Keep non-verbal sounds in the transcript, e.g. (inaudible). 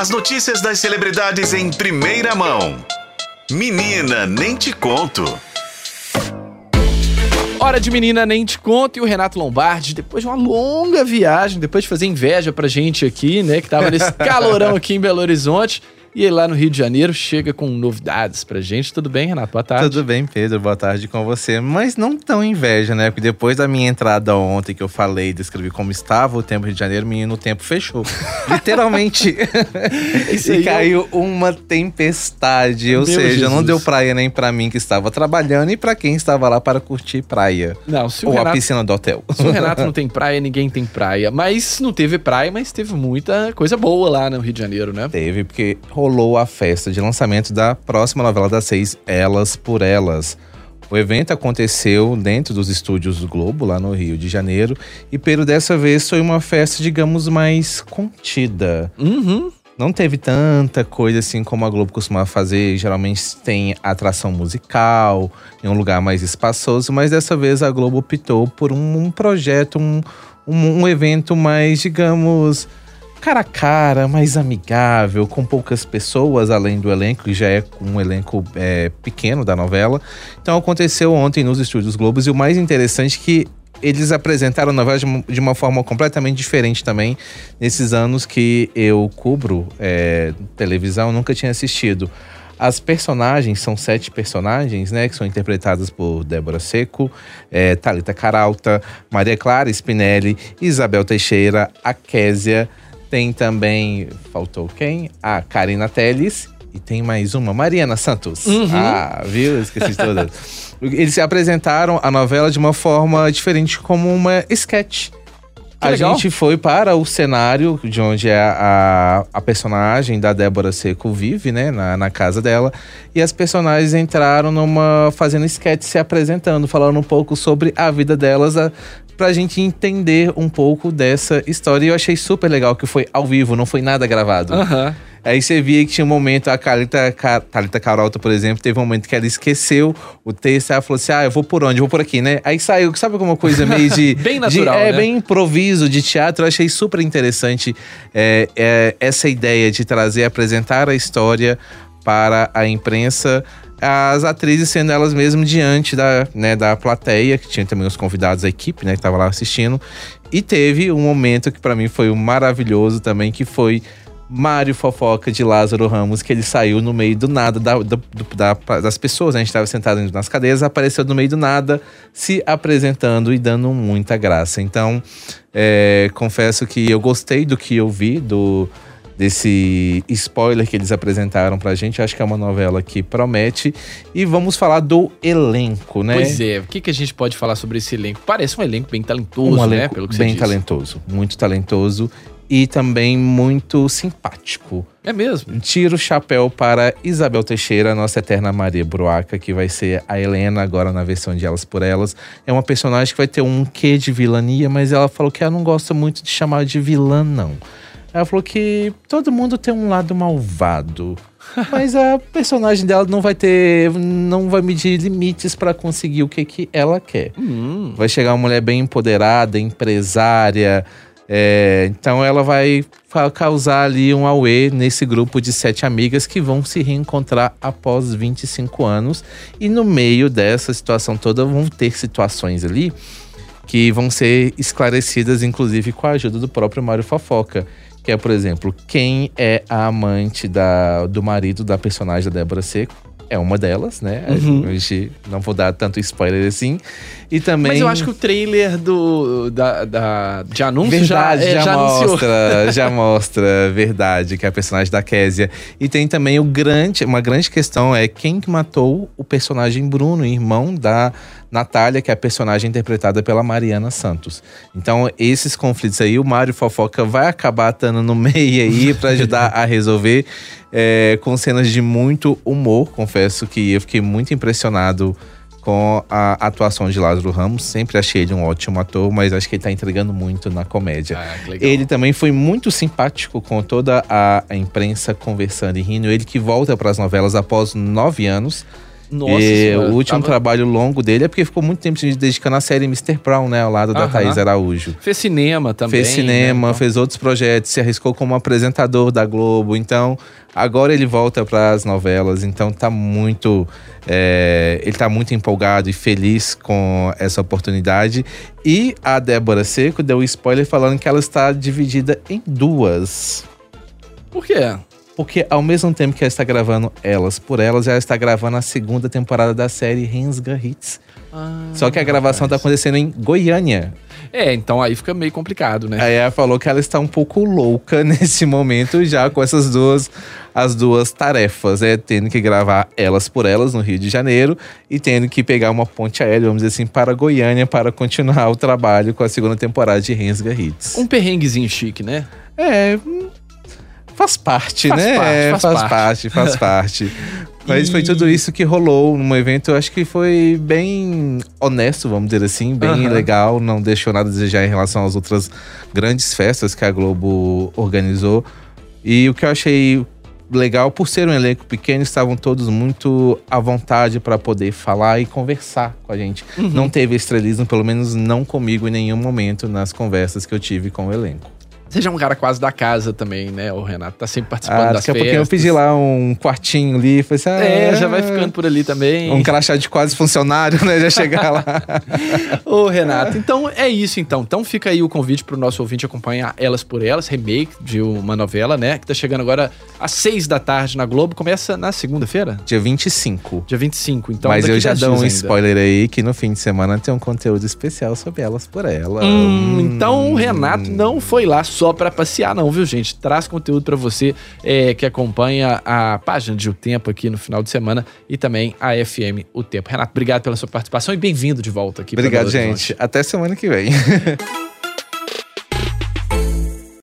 As notícias das celebridades em primeira mão. Menina, nem te conto. Hora de menina, nem te conto. E o Renato Lombardi, depois de uma longa viagem, depois de fazer inveja pra gente aqui, né? Que tava nesse (laughs) calorão aqui em Belo Horizonte. E lá no Rio de Janeiro chega com novidades pra gente. Tudo bem, Renato? Boa tarde. Tudo bem, Pedro. Boa tarde com você. Mas não tão inveja, né? Porque depois da minha entrada ontem, que eu falei, descrevi como estava o tempo Rio de Janeiro, menino, o tempo fechou. (laughs) Literalmente. (laughs) Isso e aí, caiu uma tempestade. Ou Meu seja, Jesus. não deu praia nem pra mim que estava trabalhando e pra quem estava lá para curtir praia. Não, se o Ou a Renato piscina do hotel. Se o Renato não (laughs) tem praia, ninguém tem praia. Mas não teve praia, mas teve muita coisa boa lá no Rio de Janeiro, né? Teve, porque rolou a festa de lançamento da próxima novela das seis, Elas por Elas. O evento aconteceu dentro dos estúdios do Globo, lá no Rio de Janeiro, e pelo dessa vez foi uma festa, digamos, mais contida. Uhum. Não teve tanta coisa assim como a Globo costumava fazer. Geralmente tem atração musical, em um lugar mais espaçoso, mas dessa vez a Globo optou por um, um projeto, um, um, um evento mais, digamos, cara a cara, mais amigável, com poucas pessoas, além do elenco, que já é um elenco é, pequeno da novela. Então aconteceu ontem nos estúdios Globos, e o mais interessante é que eles apresentaram a novela de uma, forma completamente diferente também. Nesses anos que eu cubro é, televisão, nunca tinha assistido. As personagens, são sete personagens, né? Que são interpretadas por Débora Seco, é, Thalita Caralta, Maria Clara Spinelli, Isabel Teixeira, a Késia. Tem também, faltou quem? A Karina Teles. E tem mais uma, Mariana Santos. Ah, viu? Esqueci de todas. (laughs) Eles se apresentaram a novela de uma forma diferente, como uma sketch. a legal. gente foi para o cenário de onde é a, a personagem da Débora Seco vive, né? Na, na casa dela. E as personagens entraram numa. fazendo sketch se apresentando, falando um pouco sobre a vida delas. A, pra gente entender um pouco dessa história. E eu achei super legal que foi ao vivo, não foi nada gravado. Aham. Aí você via que tinha um momento, a Thalita, Ca- Thalita Carolta, por exemplo, teve um momento que ela esqueceu o texto, ela falou assim, ah, eu vou por onde? Eu vou por aqui, né? Aí saiu, sabe alguma coisa meio de... (laughs) Bem de- natural, É, né? bem improviso de teatro. Eu achei super interessante é, é, essa ideia de trazer, apresentar a história para a imprensa, as atrizes sendo elas mesmas diante da, né, da plateia, que tinha também os convidados da equipe, né, que tava lá assistindo. E teve um momento que para mim foi um maravilhoso também, que foi Mário Fofoca de Lázaro Ramos, que ele saiu no meio do nada da, da- das pessoas. né? A gente estava sentado nas cadeiras, apareceu no meio do nada, se apresentando e dando muita graça. Então, é, confesso que eu gostei do que eu vi, do desse spoiler que eles apresentaram pra gente. Acho que é uma novela que promete. E vamos falar do elenco, né? Pois é, o que, que a gente pode falar sobre esse elenco? Parece um elenco bem talentoso, um né? elenco Pelo que bem você disse. talentoso, muito talentoso e também muito simpático. É mesmo? Tiro o chapéu para Isabel Teixeira, nossa eterna Maria Bruaca, que vai ser a Helena agora na versão de Elas por Elas. É uma personagem que vai ter um quê de vilania, mas ela falou que ela não gosta muito de chamar de vilã, não. Ela falou que todo mundo tem um lado malvado. (laughs) Mas a personagem dela não vai ter. não vai medir limites para conseguir o que, que ela quer. Hum, Vai chegar uma mulher bem empoderada, empresária. é, então ela vai causar ali um auê nesse grupo de sete amigas que vão se reencontrar após 25 anos. E no meio dessa situação toda vão ter situações ali que vão ser esclarecidas, inclusive com a ajuda do próprio Mário Fofoca. Que é, por exemplo, quem é a amante da, do marido da personagem da Débora Seco. É uma delas, né? Uhum. A gente não vou dar tanto spoiler assim. E também. Mas eu acho que o trailer do, da, da- de anúncio Verdade, já, já, é, já anunciou. mostra, já (laughs) mostra, verdade, que é a personagem da Késia. E tem também o grande, uma grande questão é quem que matou o personagem Bruno, irmão da Natália, que é a personagem interpretada pela Mariana Santos. Então, esses conflitos aí, o Mário Fofoca vai acabar estando no meio aí pra ajudar a resolver, é, com cenas de muito humor. Confesso que eu fiquei muito impressionado com a atuação de Lázaro Ramos. Sempre achei ele um ótimo ator, mas acho que ele tá entregando muito na comédia. Ah. Ele também foi muito simpático com toda a imprensa conversando e rindo. Ele que volta para as novelas após nove anos. Nossa e Senhora, o último tava- trabalho longo dele é porque ficou muito tempo se dedicando à série Mr. Brown, né? Ao lado da Aham. Thaís Araújo. Fez cinema também. fez cinema, né? Fez outros projetos, se arriscou como apresentador da Globo. Então, agora ele volta para as novelas. Então, tá muito. é, ele tá muito empolgado e feliz com essa oportunidade. E a Débora Seco deu um spoiler falando que ela está dividida em duas. Por quê? Porque ao mesmo tempo que ela está gravando Elas por Elas, ela está gravando a segunda temporada da série Rensga Hits. Só que a gravação tá acontecendo em Goiânia. É, então aí fica meio complicado, né? Aí ela falou que ela está um pouco louca (laughs) nesse momento já com essas duas as duas tarefas, é tendo que gravar elas por elas no Rio de Janeiro e tendo que pegar uma ponte aérea, vamos dizer assim, para Goiânia para continuar o trabalho com a segunda temporada de Rensga Hits. Um perrenguezinho chique, né? É, faz parte, Faz né? parte, É, faz faz, parte. parte, faz (laughs) parte. Mas E- foi tudo isso que rolou num evento, eu acho que foi bem honesto, vamos dizer assim, bem Aham. legal, não deixou nada a desejar em relação às outras grandes festas que a Globo organizou. E o que eu achei legal, por ser um elenco pequeno, estavam todos muito à vontade para poder falar e conversar com a gente. Uhum. Não teve estrelismo, pelo menos não comigo em nenhum momento nas conversas que eu tive com o elenco. Você já é um cara quase da casa também, né, o Renato? Tá sempre participando Ah, das daqui a pouquinho eu pedi lá um quartinho ali, falei assim, ah, É, já vai ficando por ali também. Um crachá de quase funcionário, (laughs) né? Já chegar lá. (laughs) Ô, Renato, então é isso então. Então fica aí o convite pro nosso ouvinte acompanhar Elas por Elas, remake de uma novela, né? Que tá chegando agora às seis da tarde na Globo. Começa na segunda-feira? Dia 25. Dia 25. Então, Mas eu já 10 dou um ainda. spoiler aí que no fim de semana tem um conteúdo especial sobre elas por ela. Hum, então o Renato não foi lá só pra passear, não, viu, gente? Traz conteúdo pra você é, que acompanha a página de O Tempo aqui no final de semana e também a FM O Tempo. Renato, obrigado pela sua participação e bem-vindo de volta aqui. Obrigado, gente. Até semana que vem. (laughs)